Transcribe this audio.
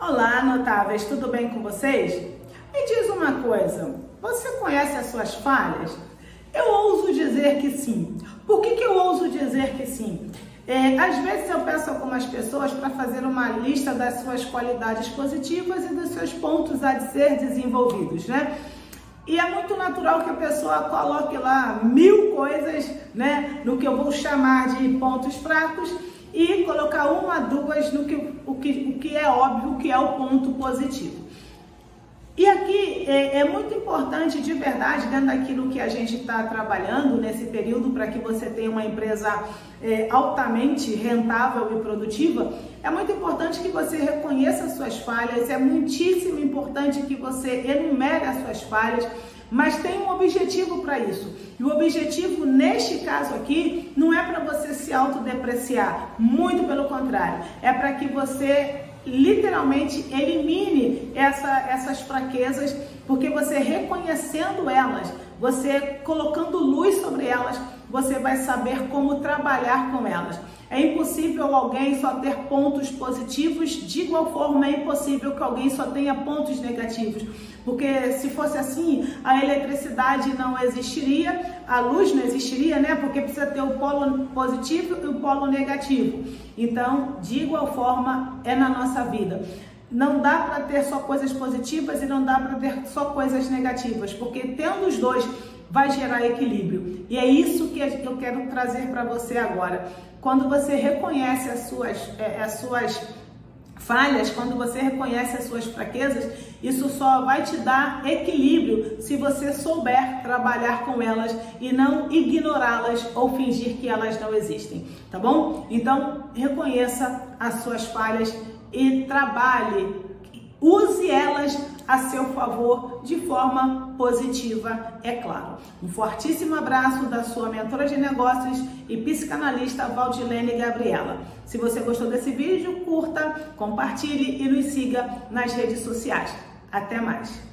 Olá, notáveis, tudo bem com vocês? Me diz uma coisa, você conhece as suas falhas? Eu ouso dizer que sim. Por que, que eu ouso dizer que sim? É, às vezes eu peço algumas pessoas para fazer uma lista das suas qualidades positivas e dos seus pontos a ser desenvolvidos, né? E é muito natural que a pessoa coloque lá mil coisas, né, no que eu vou chamar de pontos fracos e colocar uma, duas no que o, que óbvio que é o ponto positivo. E aqui é, é, muito importante de verdade, dentro daquilo que a gente está trabalhando nesse período, para que você tenha uma empresa é, altamente rentável e produtiva, é muito importante que você reconheça suas falhas, é muitíssimo importante que você enumere as suas falhas, mas tem um objetivo para isso. E o objetivo, neste caso aqui, não é se autodepreciar, muito pelo contrário, é para que você literalmente elimine essa, essas fraquezas, porque você reconhecendo elas, você colocando luz sobre elas, você vai saber como trabalhar com elas. É impossível alguém só ter pontos positivos, de igual forma é impossível que alguém só tenha pontos negativos. Porque se fosse assim, a eletricidade não existiria, a luz não existiria, né? Porque precisa ter o polo positivo e o polo negativo. Então, de igual forma, é na nossa vida. Não dá para ter só coisas positivas e não dá para ter só coisas negativas, porque tendo os dois vai gerar equilíbrio. E é isso que eu quero trazer para você agora. Quando você reconhece as suas, é, as suas falhas, quando você reconhece as suas fraquezas, isso só vai te dar equilíbrio se você souber trabalhar com elas e não ignorá-las ou fingir que elas não existem, tá bom? Então, reconheça as suas falhas e trabalhe Use elas a seu favor de forma positiva, é claro. Um fortíssimo abraço da sua mentora de negócios e psicanalista Valdilene Gabriela. Se você gostou desse vídeo, curta, compartilhe e nos siga nas redes sociais. Até mais!